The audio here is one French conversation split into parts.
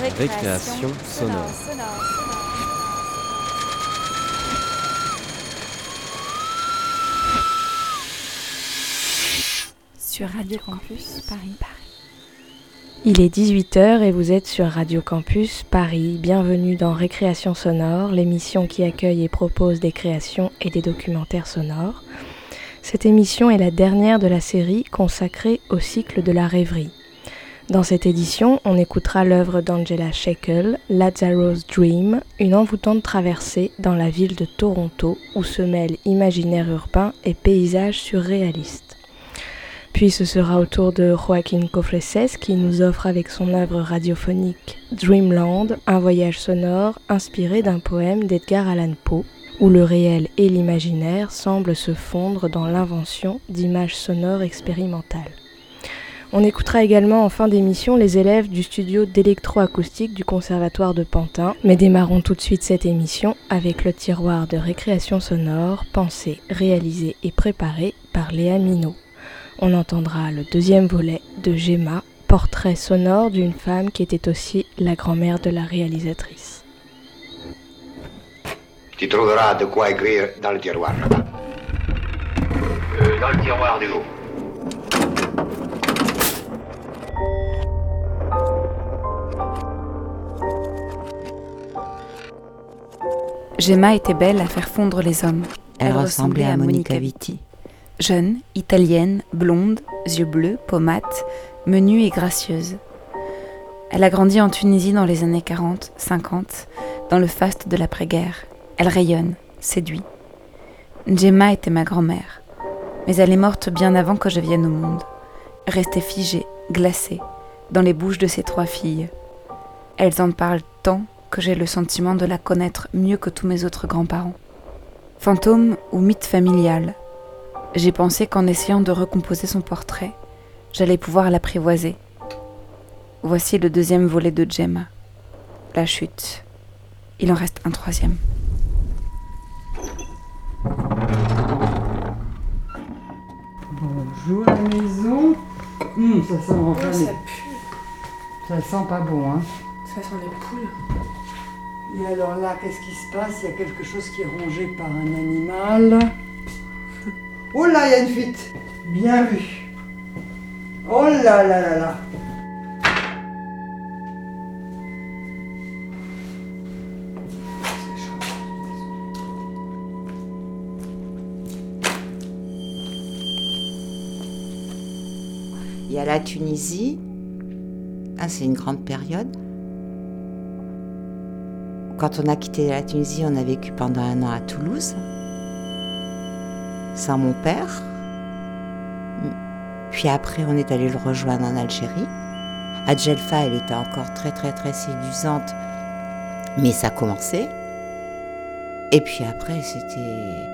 Récréation sonore. Sur Radio Campus Paris. Il est 18h et vous êtes sur Radio Campus Paris. Bienvenue dans Récréation sonore, l'émission qui accueille et propose des créations et des documentaires sonores. Cette émission est la dernière de la série consacrée au cycle de la rêverie. Dans cette édition, on écoutera l'œuvre d'Angela Shackle, Lazarus Dream, une envoûtante traversée dans la ville de Toronto où se mêlent imaginaire urbain et paysages surréalistes. Puis ce sera au tour de Joaquin Cofreses qui nous offre avec son œuvre radiophonique Dreamland un voyage sonore inspiré d'un poème d'Edgar Allan Poe où le réel et l'imaginaire semblent se fondre dans l'invention d'images sonores expérimentales. On écoutera également en fin d'émission les élèves du studio d'électroacoustique du Conservatoire de Pantin, mais démarrons tout de suite cette émission avec le tiroir de récréation sonore pensé, réalisé et préparé par Léa Minot. On entendra le deuxième volet de Gemma, portrait sonore d'une femme qui était aussi la grand-mère de la réalisatrice. Tu trouveras de quoi écrire dans le tiroir là-bas. Euh, dans le tiroir du haut. Gemma était belle à faire fondre les hommes. Elle, ressemblait à Monica Vitti. Jeune, italienne, blonde, yeux bleus, pommate, menue et gracieuse. Elle a grandi en Tunisie dans les années 40, 50, dans le faste de l'après-guerre. Elle rayonne, séduit. Gemma était ma grand-mère, mais elle est morte bien avant que je vienne au monde, restée figée, glacée, dans les bouches de ses trois filles. Elles en parlent tant que j'ai le sentiment de la connaître mieux que tous mes autres grands-parents. Fantôme ou mythe familial, j'ai pensé qu'en essayant de recomposer son portrait, j'allais pouvoir l'apprivoiser. Voici le deuxième volet de Gemma, la chute. Il en reste un troisième. Bonjour la maison. Hum, ça sent ça pue. Ça sent pas bon, hein. Ça sent les poules. Et alors là, qu'est-ce qui se passe? Il y a quelque chose qui est rongé par un animal. Oh là, il y a une fuite. Bien vu. Oh là là là là. Il y a la Tunisie. Ah, c'est une grande période. Quand on a quitté la Tunisie, on a vécu pendant un an à Toulouse, sans mon père. Puis après, on est allé le rejoindre en Algérie. À Djelfa, elle était encore très très très séduisante, mais ça commençait. Et puis après, c'était.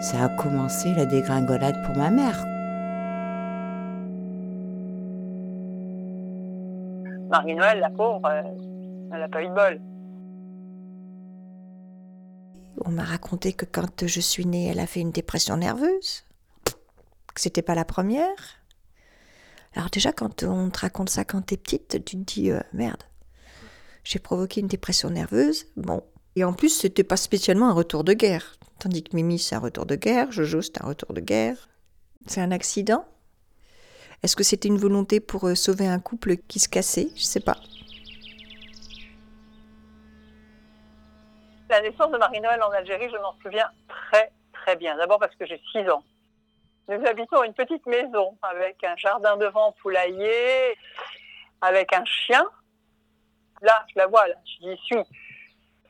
Ça a commencé la dégringolade pour ma mère. Marie-Noël, la pauvre, euh, elle n'a pas eu de bol. On m'a raconté que quand je suis née, elle a fait une dépression nerveuse. Que c'était pas la première. Alors déjà, quand on te raconte ça quand t'es petite, tu te dis euh, merde. J'ai provoqué une dépression nerveuse. Bon. Et en plus, c'était pas spécialement un retour de guerre. Tandis que Mimi, c'est un retour de guerre. Jojo, c'est un retour de guerre. C'est un accident. Est-ce que c'était une volonté pour euh, sauver un couple qui se cassait? Je sais pas. La naissance de Marie-Noël en Algérie, je m'en souviens très très bien. D'abord parce que j'ai 6 ans. Nous habitons une petite maison avec un jardin devant poulailler, avec un chien. Là, je la vois, là, j'y suis.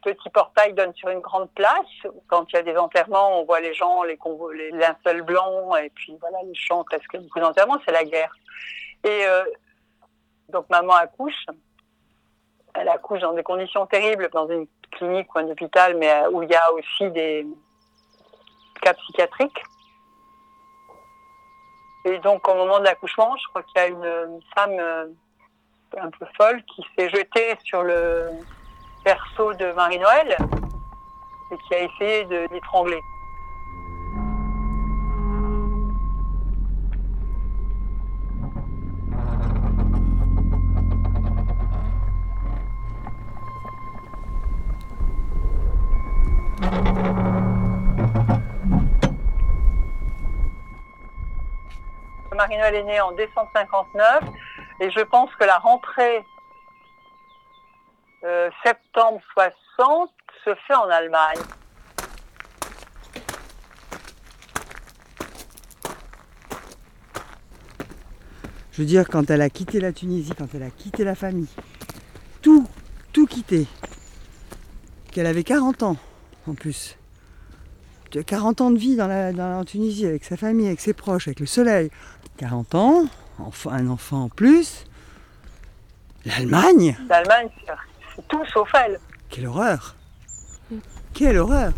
Petit portail donne sur une grande place. Quand il y a des enterrements, on voit les gens, les, les linceuls blancs, et puis voilà, les chants, parce que beaucoup d'enterrements, c'est la guerre. Et euh, donc maman accouche. Elle accouche dans des conditions terribles, dans une clinique ou un hôpital, mais euh, où il y a aussi des cas psychiatriques. Et donc, au moment de l'accouchement, je crois qu'il y a une, femme euh, un peu folle qui s'est jetée sur le berceau de Marie-Noël et qui a essayé de l'étrangler. Marie-Noël est née en décembre 59 et je pense que la rentrée euh, septembre 60 se fait en Allemagne. Je veux dire, quand elle a quitté la Tunisie, quand elle a quitté la famille, tout, tout quitté, qu'elle avait 40 ans en plus. 40 ans de vie dans la, dans, en Tunisie avec sa famille, avec ses proches, avec le soleil. 40 ans, un enfant en plus. L'Allemagne L'Allemagne, c'est tout sauf elle. Quelle horreur Quelle horreur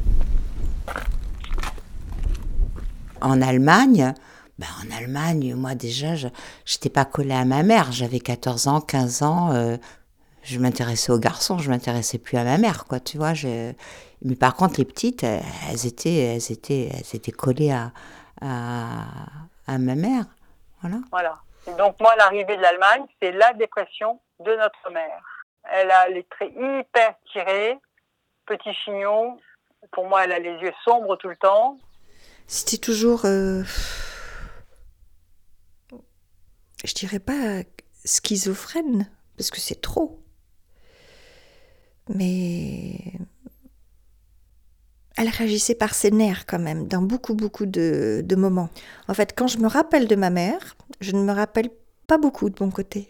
En Allemagne, ben en Allemagne, moi déjà, je n'étais pas collée à ma mère. J'avais 14 ans, 15 ans. euh, je m'intéressais aux garçons, je m'intéressais plus à ma mère, quoi, tu vois. Je... Mais par contre, les petites, elles, étaient, elles étaient, elles étaient collées à, à, à ma mère. Voilà. Voilà. Et donc moi, l'arrivée de l'Allemagne, c'est la dépression de notre mère. Elle a les traits hyper tirés, petit chignon. Pour moi, elle a les yeux sombres tout le temps. C'était toujours, euh, je dirais pas schizophrène, parce que c'est trop. Mais elle réagissait par ses nerfs quand même, dans beaucoup, beaucoup de, moments. En fait, quand je me rappelle de ma mère, je ne me rappelle pas beaucoup de mon côté.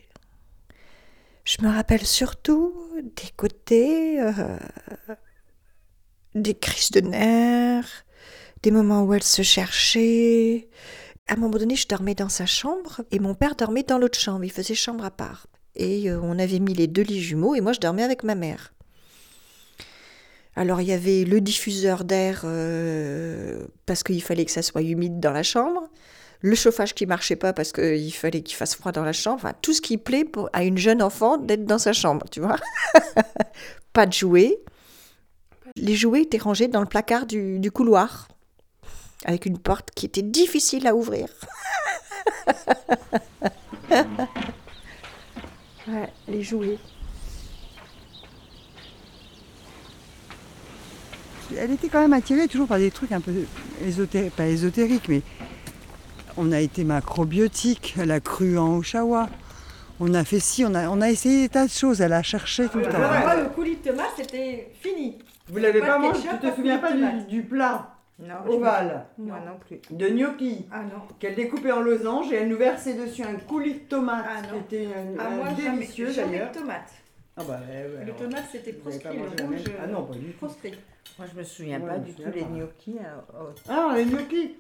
Je me rappelle surtout des côtés, euh, des crises de nerfs, des moments où elle se cherchait. À un moment donné, je dormais dans sa chambre et mon père dormait dans l'autre chambre. Il faisait chambre à part. Et euh, on avait mis les deux lits jumeaux et moi, je dormais avec ma mère. Alors, il y avait le diffuseur d'air euh, parce qu'il fallait que ça soit humide dans la chambre. Le chauffage qui marchait pas parce qu'il fallait qu'il fasse froid dans la chambre. Enfin, tout ce qui plaît à une jeune enfant d'être dans sa chambre, tu vois. pas de jouets. Les jouets étaient rangés dans le placard du, du couloir avec une porte qui était difficile à ouvrir. ouais, les jouets. Elle était quand même attirée toujours par des trucs un peu ésotériques, pas ésotériques, mais on a été macrobiotique, elle a cru en Oshawa. On a fait ci, on a, on a essayé des tas de choses, elle a cherché tout le temps. Moi, le coulis de tomate, c'était fini. Vous l'avez Pas mangé, tu te souviens pas du, plat Non, ovale Moi non plus. de gnocchi Ah non. qu'elle découpait en losange et elle nous versait dessus un coulis de tomate Ah non. qui était un, Ah, un moi, jamais, délicieux d'ailleurs. de tomate. Ah bah, ouais, ouais, Le tomate, c'était pas proscrit. Le rouge, Ah non, pas du tout. proscrit. Moi, je me souviens Ouais, pas du tout souviens les pas. gnocchis. euh. Ah, les gnocchis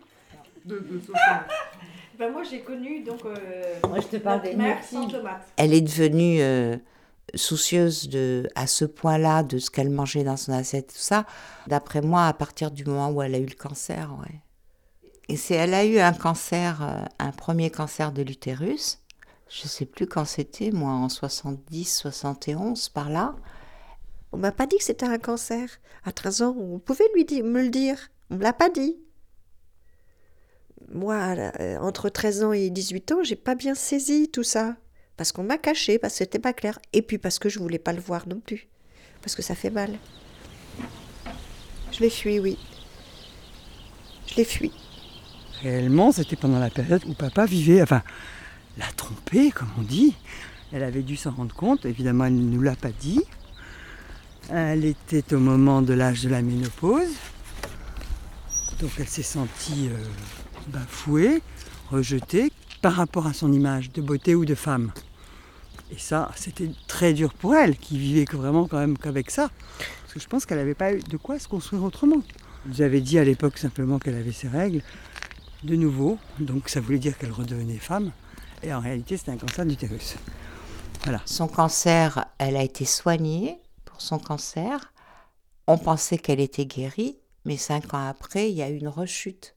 de, de sauce. Ben, moi, j'ai connu donc. euh, Moi, je te parle des sans tomate. Elle est devenue euh, soucieuse de, à ce point-là de ce qu'elle mangeait dans son assiette, tout ça. D'après moi, à partir du moment où elle a eu le cancer, ouais. Et c'est, elle a eu un cancer, euh, un premier cancer de l'utérus. Je sais plus quand c'était, moi, en 70, 71, par là. On m'a pas dit que c'était un cancer. À 13 ans, on pouvait lui dire, me le dire. On me l'a pas dit. Moi, euh, entre 13 ans et 18 ans, j'ai pas bien saisi tout ça. Parce qu'on m'a caché, parce que c'était pas clair. Et puis parce que je voulais pas le voir non plus. Parce que ça fait mal. Je l'ai fui, oui. Je l'ai fui. Réellement, c'était pendant la période où papa vivait, enfin, l'a trompée, comme on dit. Elle avait dû s'en rendre compte, évidemment, elle ne nous l'a pas dit. Elle était au moment de l'âge de la ménopause. Donc elle s'est sentie euh, bafouée, rejetée par rapport à son image de beauté ou de femme. Et ça, c'était très dur pour elle, qui vivait vraiment quand même qu'avec ça. Parce que je pense qu'elle n'avait pas eu de quoi se construire autrement. J'avais dit à l'époque simplement qu'elle avait ses règles, de nouveau, donc ça voulait dire qu'elle redevenait femme. Et en réalité, c'était un cancer d'utérus. Voilà. Son cancer, elle a été soignée pour son cancer. On pensait qu'elle était guérie, mais cinq ans après, il y a eu une rechute.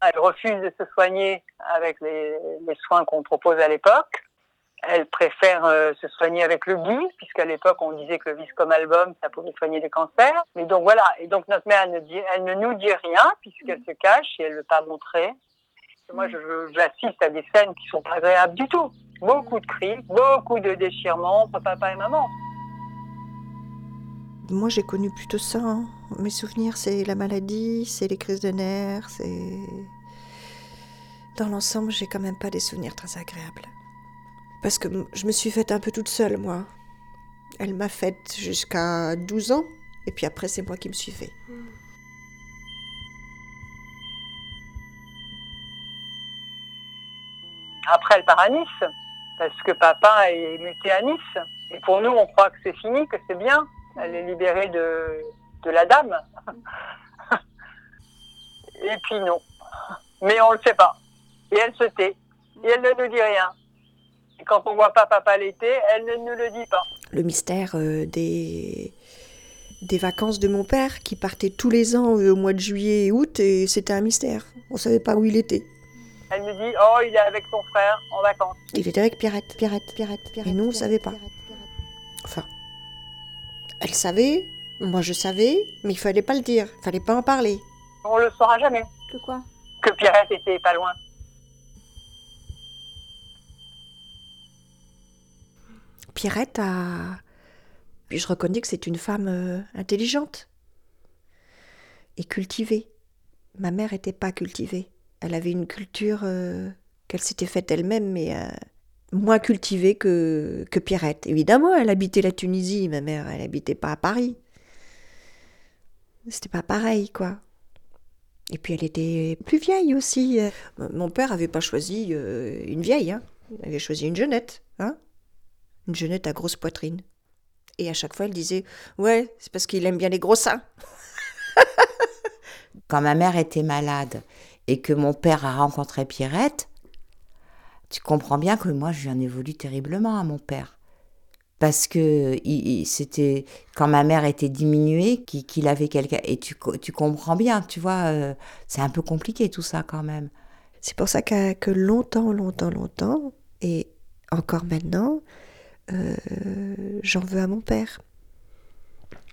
Elle refuse de se soigner avec les, les soins qu'on propose à l'époque. Elle préfère euh, se soigner avec le gui, puisqu'à l'époque on disait que le Viscom album, ça pouvait soigner les cancers. Mais donc voilà, et donc notre mère, elle ne, dit, elle ne nous dit rien, puisqu'elle se cache et elle ne veut pas montrer. Moi, j'assiste à des scènes qui sont pas agréables du tout. Beaucoup de cris, beaucoup de déchirements entre papa et maman. Moi, j'ai connu plutôt ça. hein. Mes souvenirs, c'est la maladie, c'est les crises de nerfs, c'est. dans l'ensemble, j'ai quand même pas des souvenirs très agréables. Parce que je me suis faite un peu toute seule, moi. Elle m'a faite jusqu'à 12 ans, et puis après, c'est moi qui me suis fait. Après, elle part à Nice, parce que papa est muté à Nice. Et pour nous, on croit que c'est fini, que c'est bien. Elle est libérée de, la dame. Et puis non. Mais on ne le sait pas. Et elle se tait. Et elle ne nous dit rien. Et quand on voit pas papa l'été, elle ne nous le dit pas. Le mystère euh, des, des vacances de mon père qui partait tous les ans euh, au mois de juillet et août et c'était un mystère. On savait pas où il était. Elle nous dit Oh, il est avec son frère en vacances. Il était avec Pierrette, Pierrette, Pierrette, Pierrette. Et nous, on savait pas. Enfin, elle savait, moi je savais, mais il fallait pas le dire, il fallait pas en parler. On le saura jamais. Que quoi? Que Pierrette était pas loin. Pierrette a. Puis je reconnais que c'est une femme euh, intelligente et cultivée. Ma mère n'était pas cultivée. Elle avait une culture euh, qu'elle s'était faite elle-même, mais euh, moins cultivée que, Pierrette. Évidemment, elle habitait la Tunisie, ma mère, elle habitait pas à Paris. C'était pas pareil, quoi. Et puis elle était plus vieille aussi. Mon père avait pas choisi une vieille, hein. il avait choisi une jeunette, hein une jeunette à grosse poitrine. Et à chaque fois, elle disait Ouais, c'est parce qu'il aime bien les gros seins. Quand ma mère était malade et que mon père a rencontré Pierrette, tu comprends bien que moi, je lui en ai voulu terriblement à mon père. Parce que c'était quand ma mère était diminuée qu'il avait quelqu'un. Et tu, comprends bien, tu vois, euh, c'est un peu compliqué tout ça quand même. C'est pour ça que, que longtemps, longtemps, longtemps, et encore maintenant, euh, j'en veux à mon père.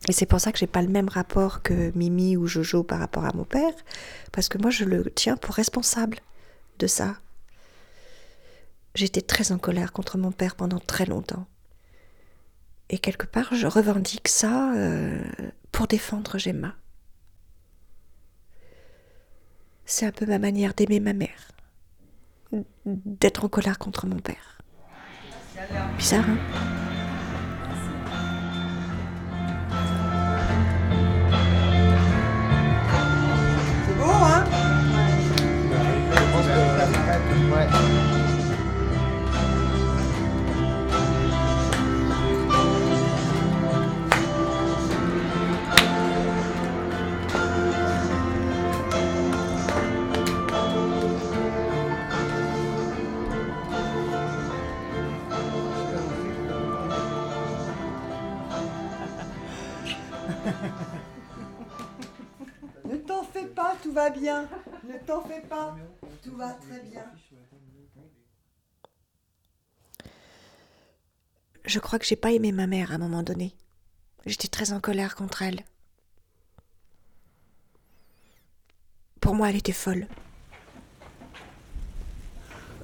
Et c'est pour ça que j'ai pas le même rapport que Mimi ou Jojo par rapport à mon père, parce que moi je le tiens pour responsable de ça. J'étais très en colère contre mon père pendant très longtemps. Et quelque part, je revendique ça euh, pour défendre Gemma. C'est un peu ma manière d'aimer ma mère, d'être en colère contre mon père. Bizarre, hein? Tout va bien. Ne t'en fais pas, tout va très bien. Je crois que j'ai pas aimé ma mère à un moment donné. J'étais très en colère contre elle. Pour moi, elle était folle.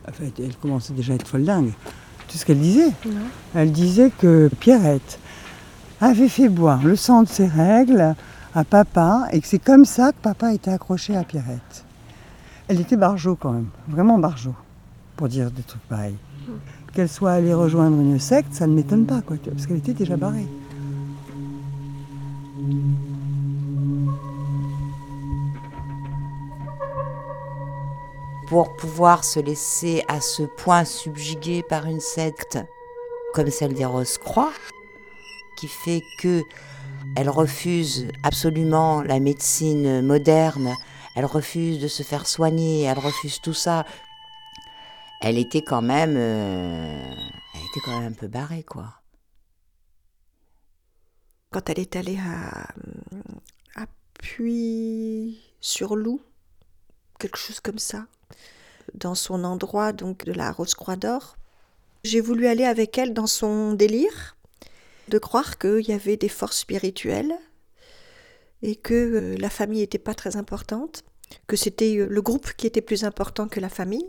En fait, elle commençait déjà à être folle dingue. Tout ce qu'elle disait? Elle disait que Pierrette avait fait boire le sang de ses règles à papa et que c'est comme ça que papa était accroché à Pierrette. Elle était barjot quand même, vraiment barjot, pour dire des trucs pareils. Qu'elle soit allée rejoindre une secte, ça ne m'étonne pas, parce qu'elle était déjà barrée. Pour pouvoir se laisser à ce point subjuguer par une secte comme celle des Rose-Croix, qui fait que elle refuse absolument la médecine moderne, elle refuse de se faire soigner, elle refuse tout ça. Elle était quand même, euh, elle était quand même un peu barrée, quoi. Quand elle est allée à, à Puy-sur-Loup, quelque chose comme ça, dans son endroit donc de la Rose-Croix d'Or, j'ai voulu aller avec elle dans son délire de croire qu'il y avait des forces spirituelles et que euh, la famille n'était pas très importante, que c'était euh, le groupe qui était plus important que la famille,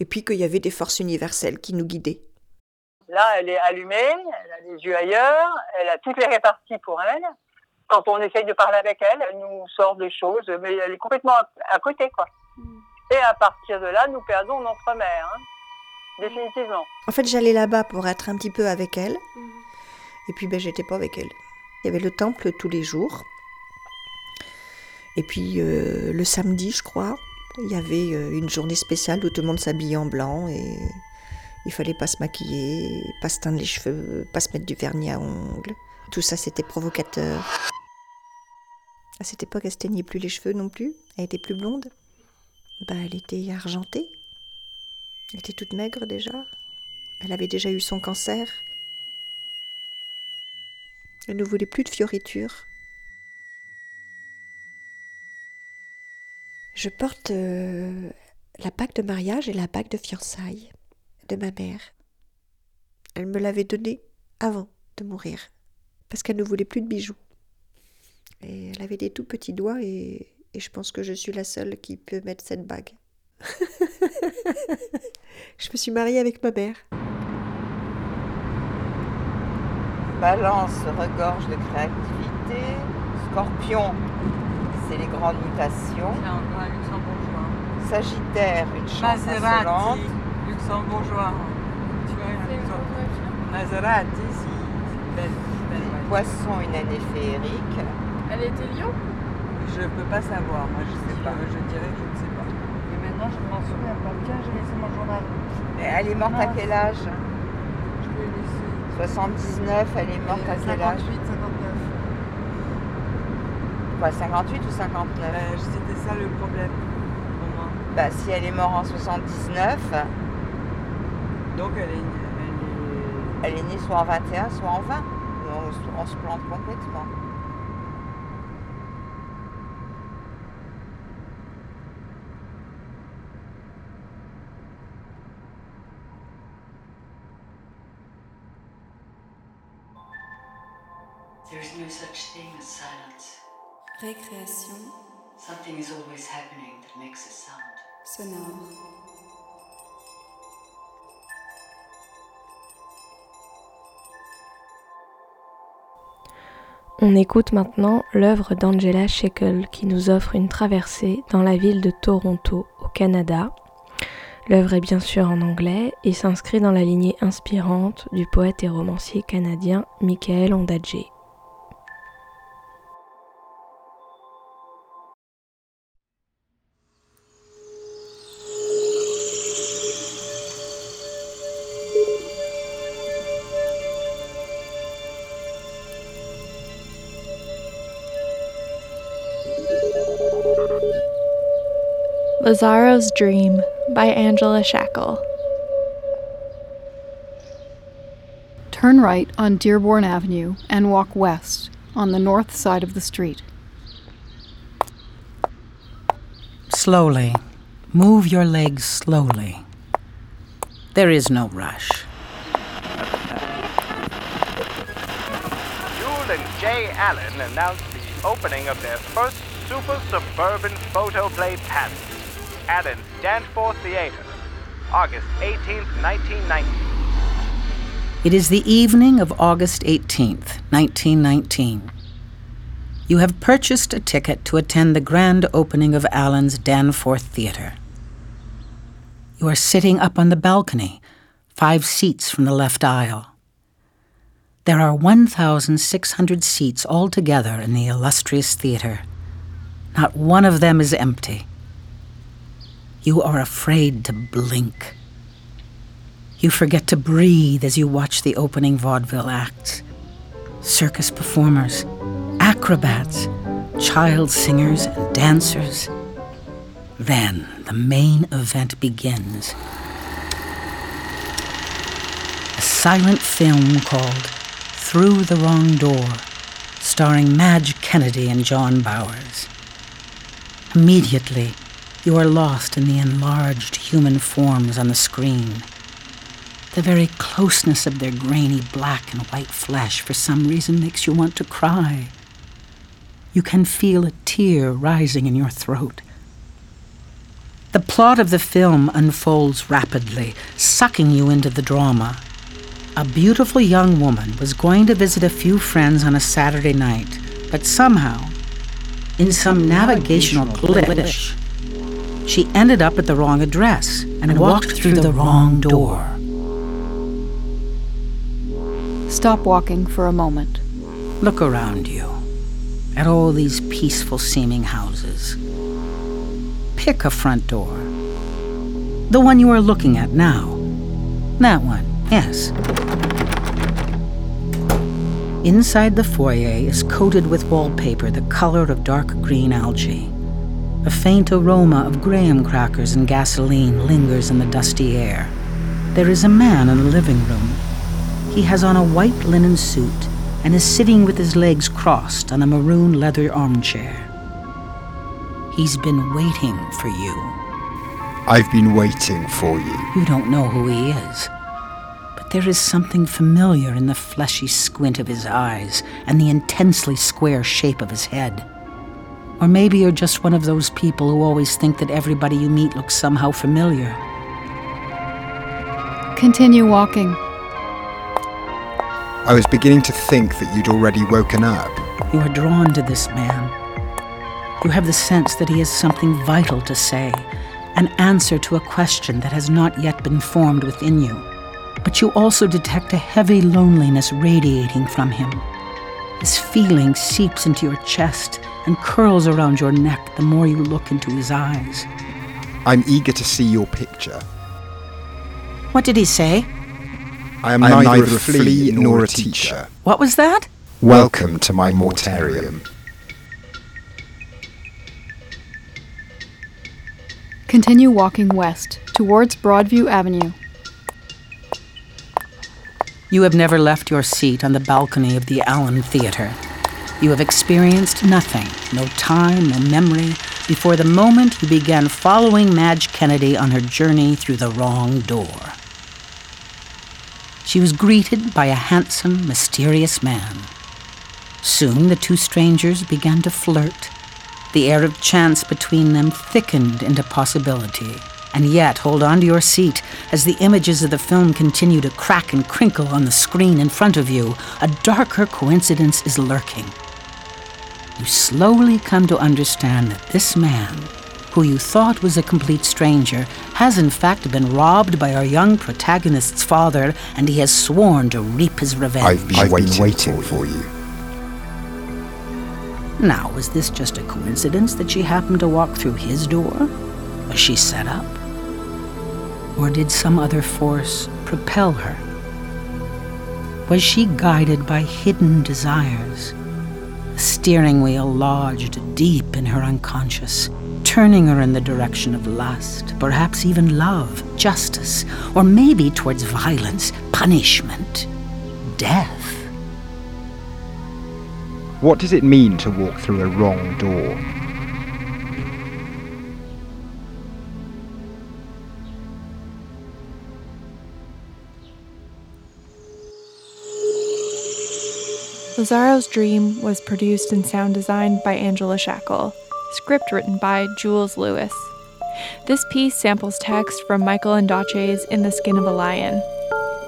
et puis qu'il y avait des forces universelles qui nous guidaient. Là, elle est allumée, elle a les yeux ailleurs, elle a toutes les réparties pour elle. Quand on essaye de parler avec elle, elle nous sort des choses, mais elle est complètement à côté, quoi. Mm. Et à partir de là, nous perdons notre mère. Hein. Mm. définitivement. En fait, j'allais là-bas pour être un petit peu avec elle. Mm. Et puis, ben, j'étais pas avec elle. Il y avait le temple tous les jours. Et puis, euh, le samedi, je crois, il y avait euh, une journée spéciale où tout le monde s'habillait en blanc et il fallait pas se maquiller, pas se teindre les cheveux, pas se mettre du vernis à ongles. Tout ça, c'était provocateur. À cette époque, elle se teignait plus les cheveux non plus. Elle était plus blonde. Bah, elle était argentée. Elle était toute maigre déjà. Elle avait déjà eu son cancer. Elle ne voulait plus de fioritures. Je porte euh, la bague de mariage et la bague de fiançailles de ma mère. Elle me l'avait donnée avant de mourir, parce qu'elle ne voulait plus de bijoux. Elle avait des tout petits doigts et je pense que je suis la seule qui peut mettre cette bague. je me suis mariée avec ma mère. Balance regorge de créativité. Scorpion, c'est les grandes mutations. Sagittaire, une chance Maserati, insolente. luxembourgeois. Tu vois, Maserati, Poisson, une année féerique. Elle était lion Je ne peux pas savoir, moi je sais pas. Je dirais que non, je ne m'en souviens pas. Tiens, j'ai laissé mon journal. Elle est morte à euh, quel âge? Je l'ai laissé. 79, elle est morte à 58, quel âge? 58, 59. Quoi, 58 ou 59 euh, C'était ça le problème pour moi. Bah, si elle est morte en 79. Donc elle est, elle. Elle est née soit en 21, soit en 20. On se plante complètement. Récréation. Something is always happening that makes a sound. On écoute maintenant l'œuvre d'Angela Shekel qui nous offre une traversée dans la ville de Toronto au Canada. L'œuvre est bien sûr en anglais et s'inscrit dans la lignée inspirante du poète et romancier canadien Michael Ondaatje. Lazaro's Dream by Angela Shackle. Turn right on Dearborn Avenue and walk west on the north side of the street. Slowly. Move your legs slowly. There is no rush. Jule and Jay Allen announced the opening of their first super suburban photoplay patent. Allen's Danforth Theater, August 18, 1919. It is the evening of August 18, 1919. You have purchased a ticket to attend the grand opening of Allen's Danforth Theater. You are sitting up on the balcony, five seats from the left aisle. There are 1,600 seats altogether in the illustrious theater. Not one of them is empty. You are afraid to blink. You forget to breathe as you watch the opening vaudeville acts. Circus performers, acrobats, child singers, and dancers. Then the main event begins. A silent film called Through the Wrong Door, starring Madge Kennedy and John Bowers. Immediately, you are lost in the enlarged human forms on the screen. The very closeness of their grainy black and white flesh for some reason makes you want to cry. You can feel a tear rising in your throat. The plot of the film unfolds rapidly, sucking you into the drama. A beautiful young woman was going to visit a few friends on a Saturday night, but somehow, in some navigational glitch, she ended up at the wrong address and, walked, through, the, wrong door. Stop walking for a moment. Look around you at all these peaceful seeming houses. Pick a front door. The one you are looking at now. That one, yes. Inside the foyer is coated with wallpaper the color of dark green algae. A faint aroma of graham crackers and gasoline lingers in the dusty air. There is a man in the living room. He has on a white linen suit and is sitting with his legs crossed on a maroon leather armchair. He's been waiting for you. I've been waiting for you. You don't know who he is. But there is something familiar in the fleshy squint of his eyes and the intensely square shape of his head. Or maybe you're just one of those people who always think that everybody you meet looks somehow familiar. Continue walking. I was beginning to think that you'd already woken up. You are drawn to this man. You have the sense that he has something vital to say, an answer to a question that has not yet been formed within you. But you also detect a heavy loneliness radiating from him. This feeling seeps into your chest and curls around your neck the more you look into his eyes. I'm eager to see your picture. What did he say? I am, neither, neither a flea nor a teacher. What was that? Welcome to my mortarium. Continue walking west towards Broadview Avenue. You have never left your seat on the balcony of the Allen Theater. You have experienced nothing, no time, no memory, before the moment you began following Madge Kennedy on her journey through the wrong door. She was greeted by a handsome, mysterious man. Soon the two strangers began to flirt. The air of chance between them thickened into possibility. And yet, hold on to your seat as the images of the film continue to crack and crinkle on the screen in front of you. A darker coincidence is lurking. You slowly come to understand that this man, who you thought was a complete stranger, has in fact been robbed by our young protagonist's father, and he has sworn to reap his revenge. I've been, I've waiting, been waiting for you. Now, was this just a coincidence that she happened to walk through his door? Was she set up? Or did some other force propel her? Was she guided by hidden desires? A steering wheel lodged deep in her unconscious, turning her in the direction of lust, perhaps even love, justice, or maybe towards violence, punishment, death. What does it mean to walk through a wrong door? Lazzaro's Dream was produced and sound designed by Angela Shackle, script written by Jules Lewis. This piece samples text from Michael Ondaatje's In the Skin of a Lion,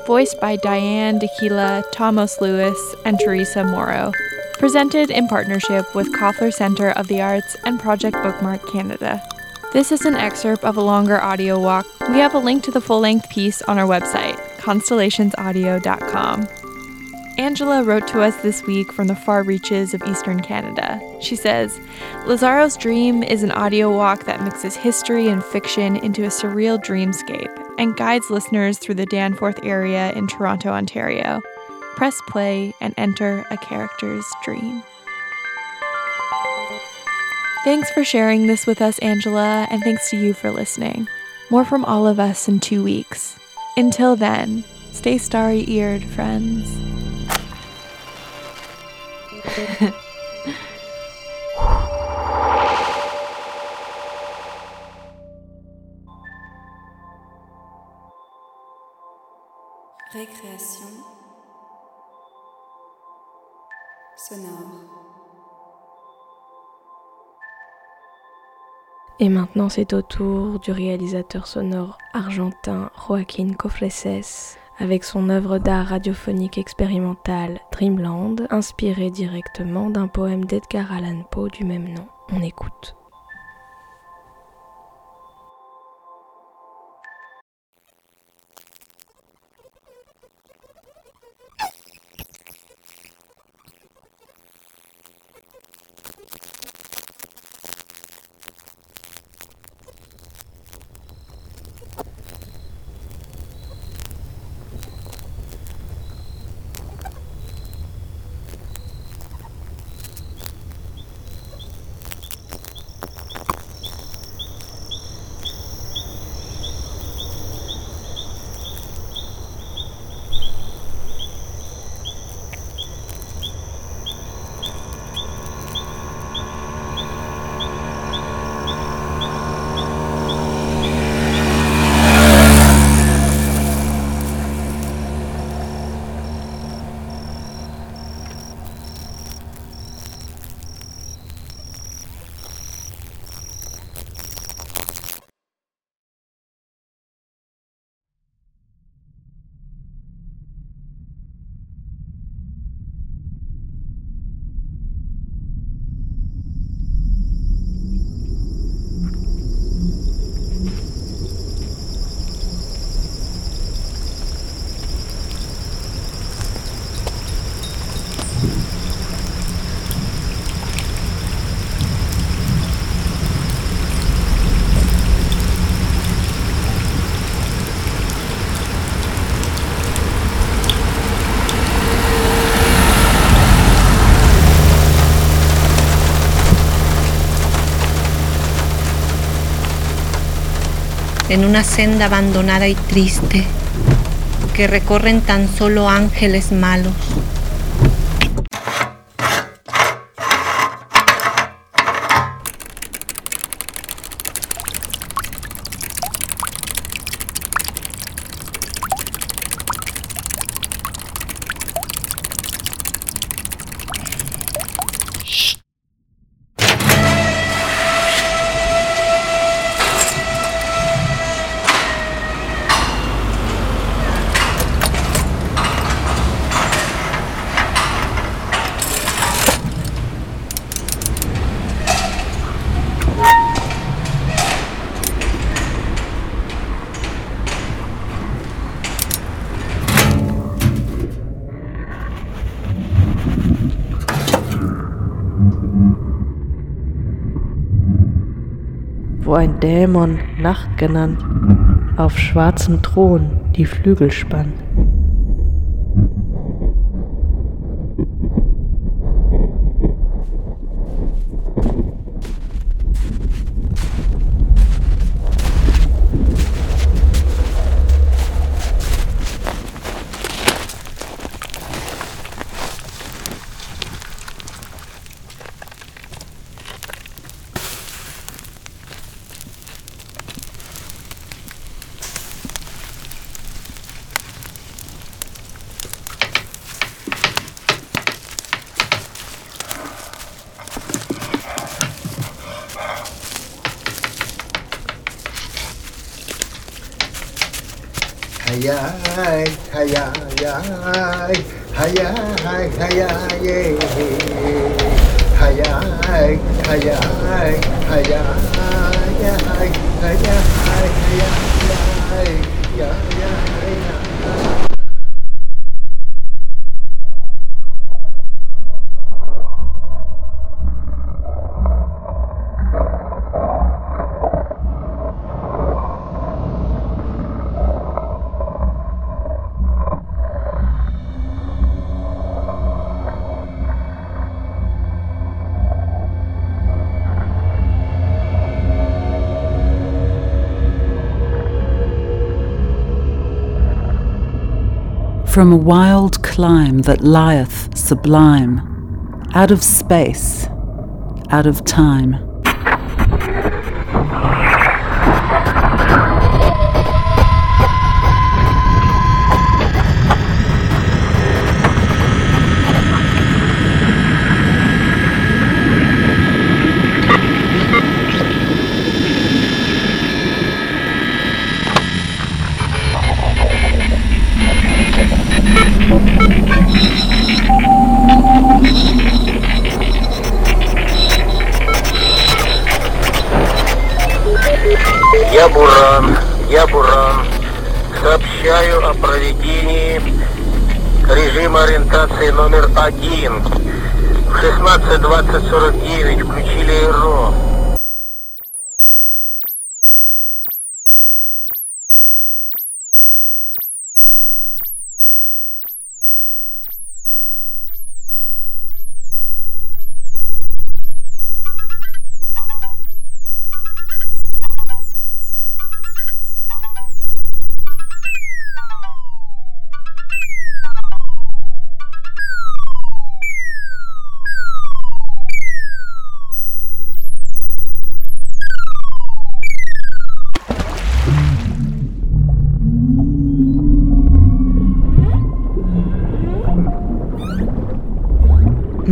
voiced by Diane Dequila, Thomas Lewis, and Teresa Morrow. Presented in partnership with Koffler Center of the Arts and Project Bookmark Canada. This is an excerpt of a longer audio walk. We have a link to the full length piece on our website, constellationsaudio.com. Angela wrote to us this week from the far reaches of eastern Canada. She says, Lazaro's Dream is an audio walk that mixes history and fiction into a surreal dreamscape and guides listeners through the Danforth area in Toronto, Ontario. Press play and enter a character's dream. Thanks for sharing this with us, Angela, and thanks to you for listening. More from all of us in two weeks. Until then, stay starry eared, friends. Récréation sonore. Et maintenant, c'est au tour du réalisateur sonore argentin Joaquín Cofleses avec son œuvre d'art radiophonique expérimentale Dreamland, inspirée directement d'un poème d'Edgar Allan Poe du même nom. On écoute. En una senda abandonada y triste que recorren tan solo ángeles malos. Dämon, Nacht genannt, auf schwarzem Thron die Flügel spann. From a wild clime that lieth sublime, out of space, out of time.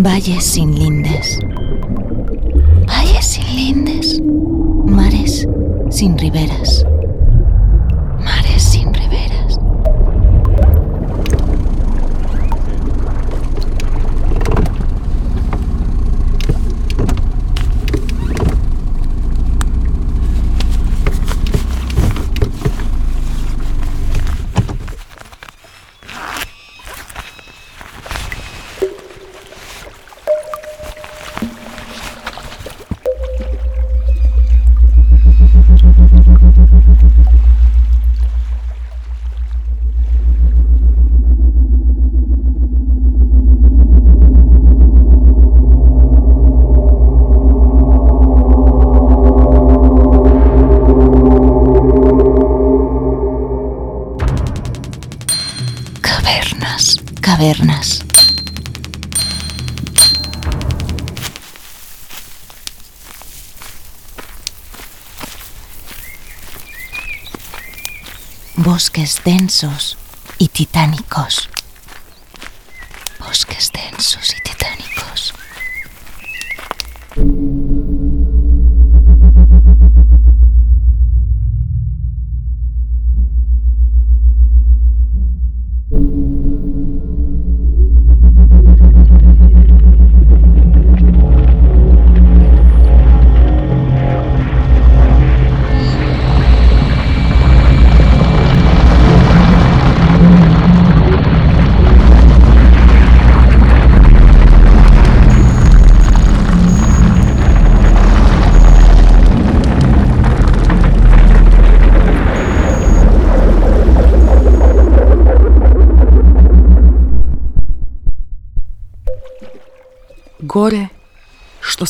Valles sin lindes. Valles sin lindes. Mares sin riberas. Bosques densos y titánicos. Bosques densos y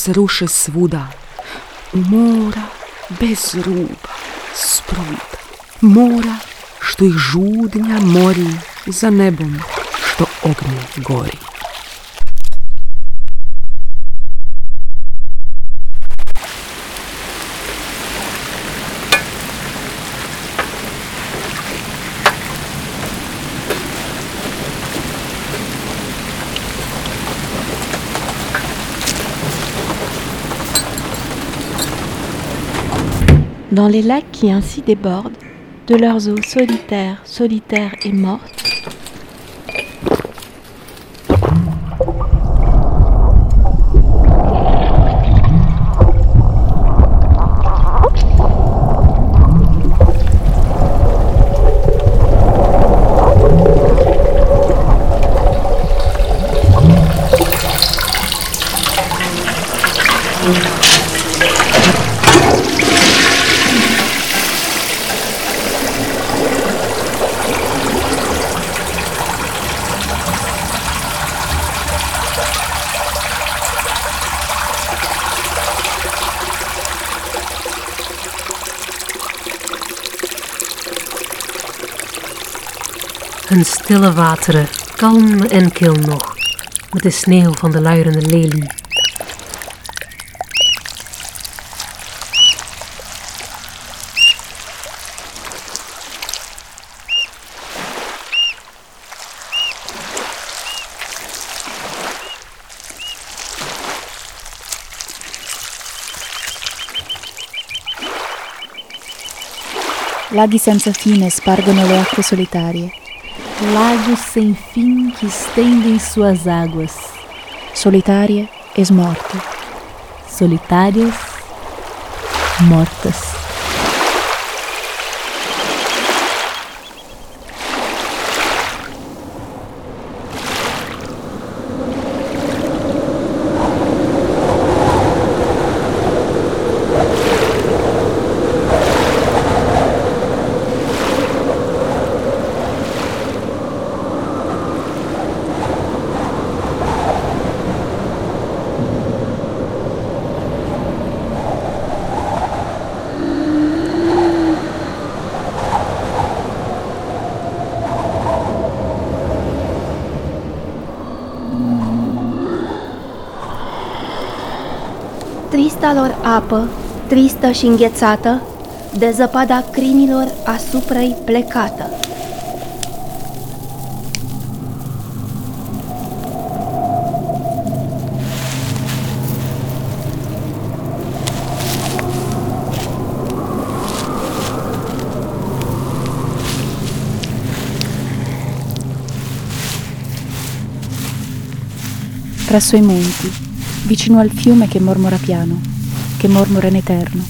se ruše svuda, mora bez ruba, spruda, mora što ih žudnja mori za nebom što ognje gori. Dans les lacs qui ainsi débordent, de leurs eaux solitaires, solitaires et mortes, stille wateren, kalm en kil nog, met de sneeuw van de luierende lelie. Laghi senza fine spargono le acque solitarie. Lagos sem fim que estendem suas águas. Solitarie e smorte. Solitárias, mortas. Sfânta lor apă, tristă și înghețată, de zăpada crinilor asupra-i plecată. Presso i monti, vicino al fiume che mormora piano, che mormora in eterno.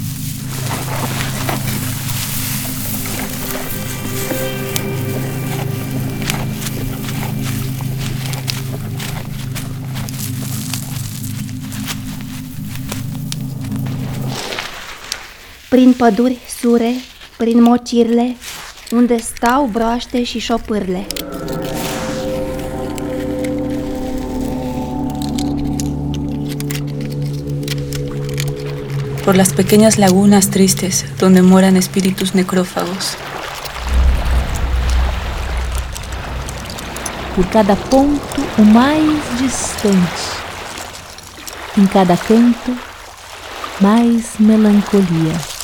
Prin păduri sure, prin mocirle, unde stau broaște și șopârle. Por las pequeñas lagunas tristes donde moran espíritus necrófagos. Por cada ponto o mais distante, em cada canto, mais melancolia.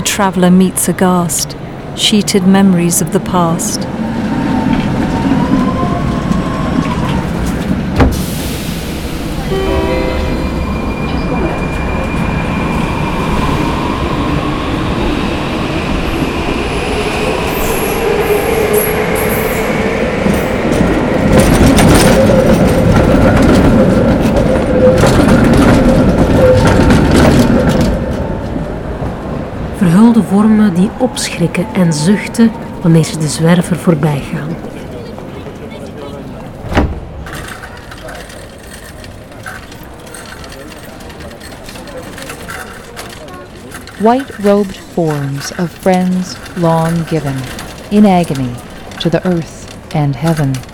The traveller meets aghast, sheeted memories of the past. Vormen die opschrikken en zuchten wanneer ze de zwerver voorbij gaan. white robed forms of friends long given, in agony, to the earth and heaven.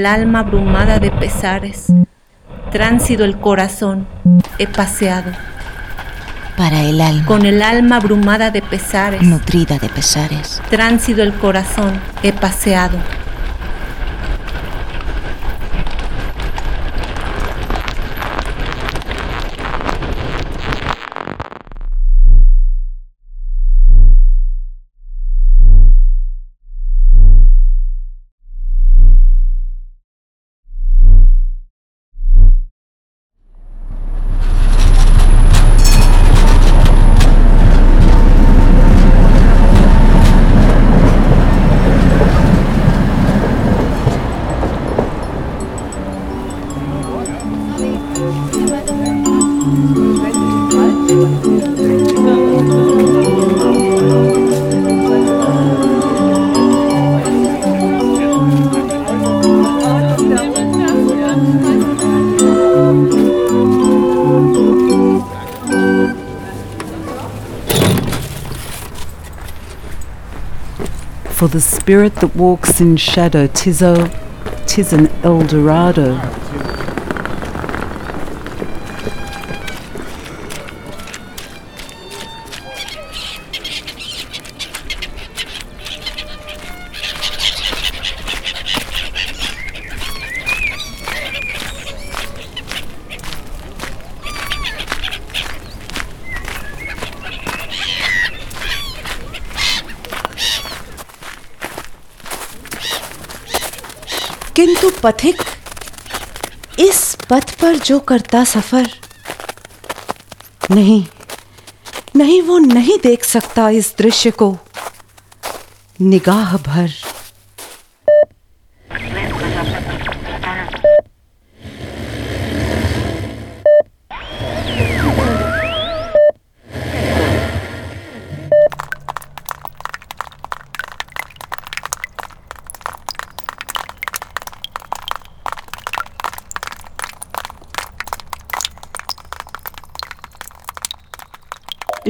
El alma abrumada de pesares, tránsito el corazón, he paseado. para el alma, Con el alma abrumada de pesares, nutrida de pesares, tránsito el corazón, he paseado. Spirit that walks in shadow, tis a, tis an Eldorado. किंतु पथिक इस पथ पर जो करता सफ़र, नहीं नहीं वो नहीं देख सकता इस दृश्य को। निगाह भर।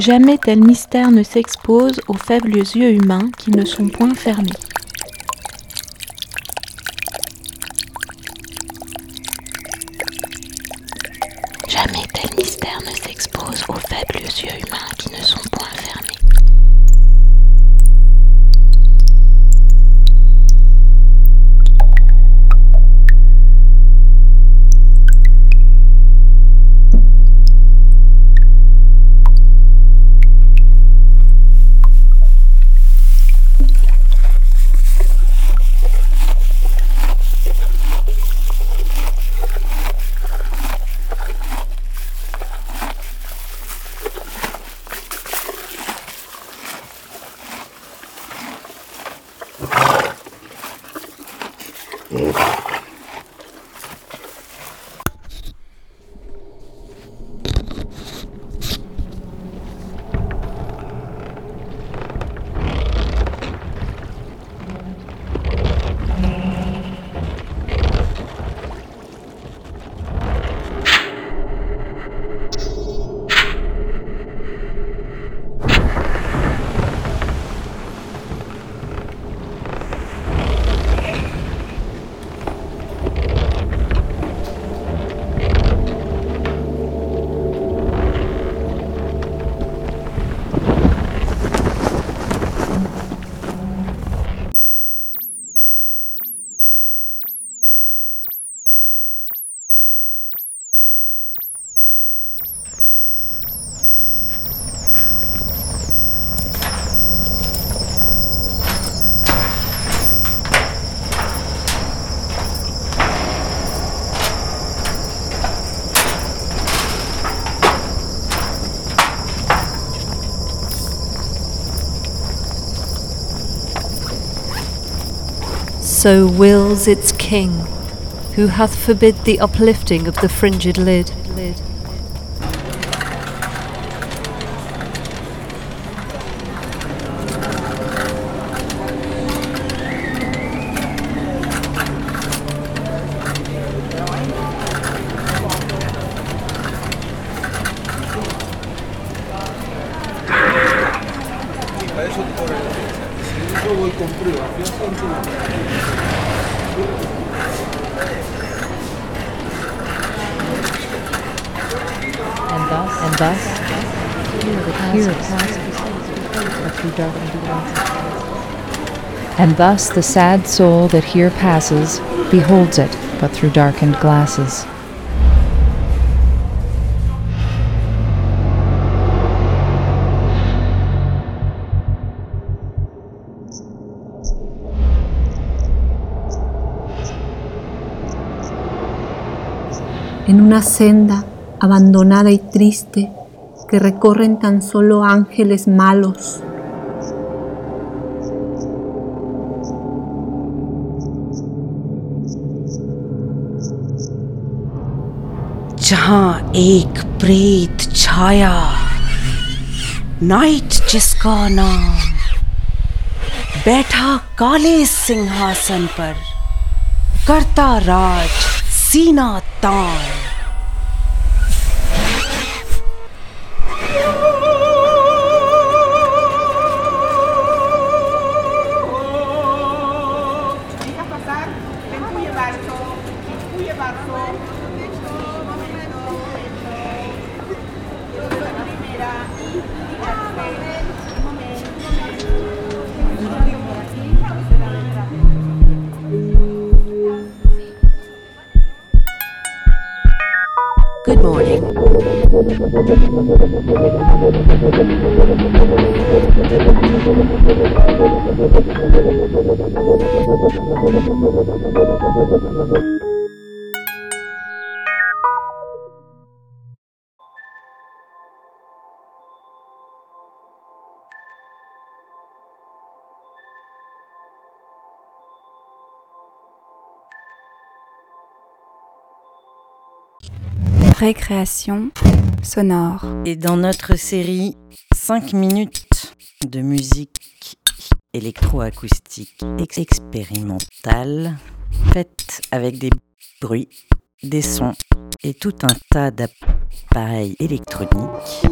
Jamais tel mystère ne s'expose aux faibles yeux humains qui ne sont point fermés. So wills its king, who hath forbid the uplifting of the fringed lid. And thus, and thus, here the passes but through darkened glasses. And thus the sad soul that here passes beholds it but through darkened glasses. en una senda abandonada y triste que recorren tan solo ángeles malos. जहाँ एक प्रेत छाया। नाइट जिसका नाम बैठा काले सिंहासन पर, करता राज सीना तान। Récréation sonore. Et dans notre série 5 minutes de musique électroacoustique ex- expérimentale, faite avec des bruits, des sons et tout un tas d'appareils électroniques,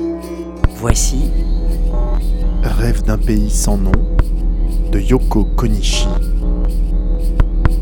voici Rêve d'un pays sans nom de Yoko Konishi.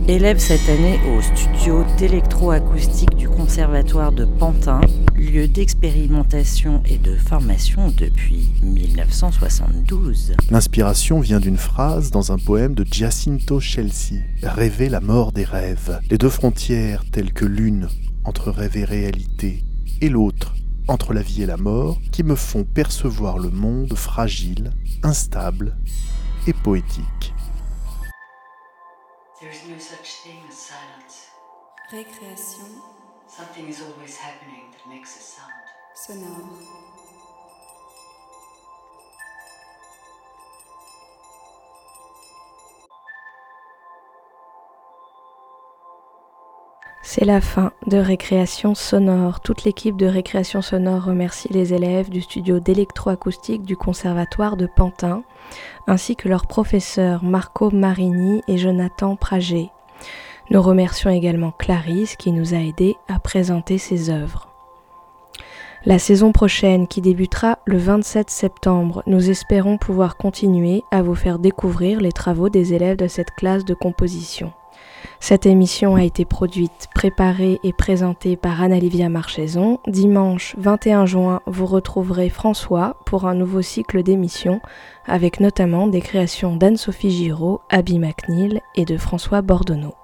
Élève cette année au studio d'électroacoustique du Conservatoire de Pantin, lieu d'expérimentation et de formation depuis 1972. L'inspiration vient d'une phrase dans un poème de Giacinto Chelsea, Rêver la mort des rêves. Les deux frontières telles que l'une entre rêve et réalité et l'autre entre la vie et la mort qui me font percevoir le monde fragile, instable et poétique. There's no such thing as silence. Récréation Something is always happening that makes a sound. sonore. C'est la fin de Récréation Sonore. Toute l'équipe de Récréation Sonore remercie les élèves du studio d'électroacoustique du Conservatoire de Pantin, ainsi que leurs professeurs Marco Marini et Jonathan Prager. Nous remercions également Clarisse qui nous a aidés à présenter ses œuvres. La saison prochaine, qui débutera le 27 septembre, nous espérons pouvoir continuer à vous faire découvrir les travaux des élèves de cette classe de composition. Cette émission a été produite, préparée et présentée par Anna-Livia Marchaison. Dimanche 21 juin, vous retrouverez François pour un nouveau cycle d'émissions avec notamment des créations d'Anne-Sophie Giraud, Abby McNeil et de François Bordonneau.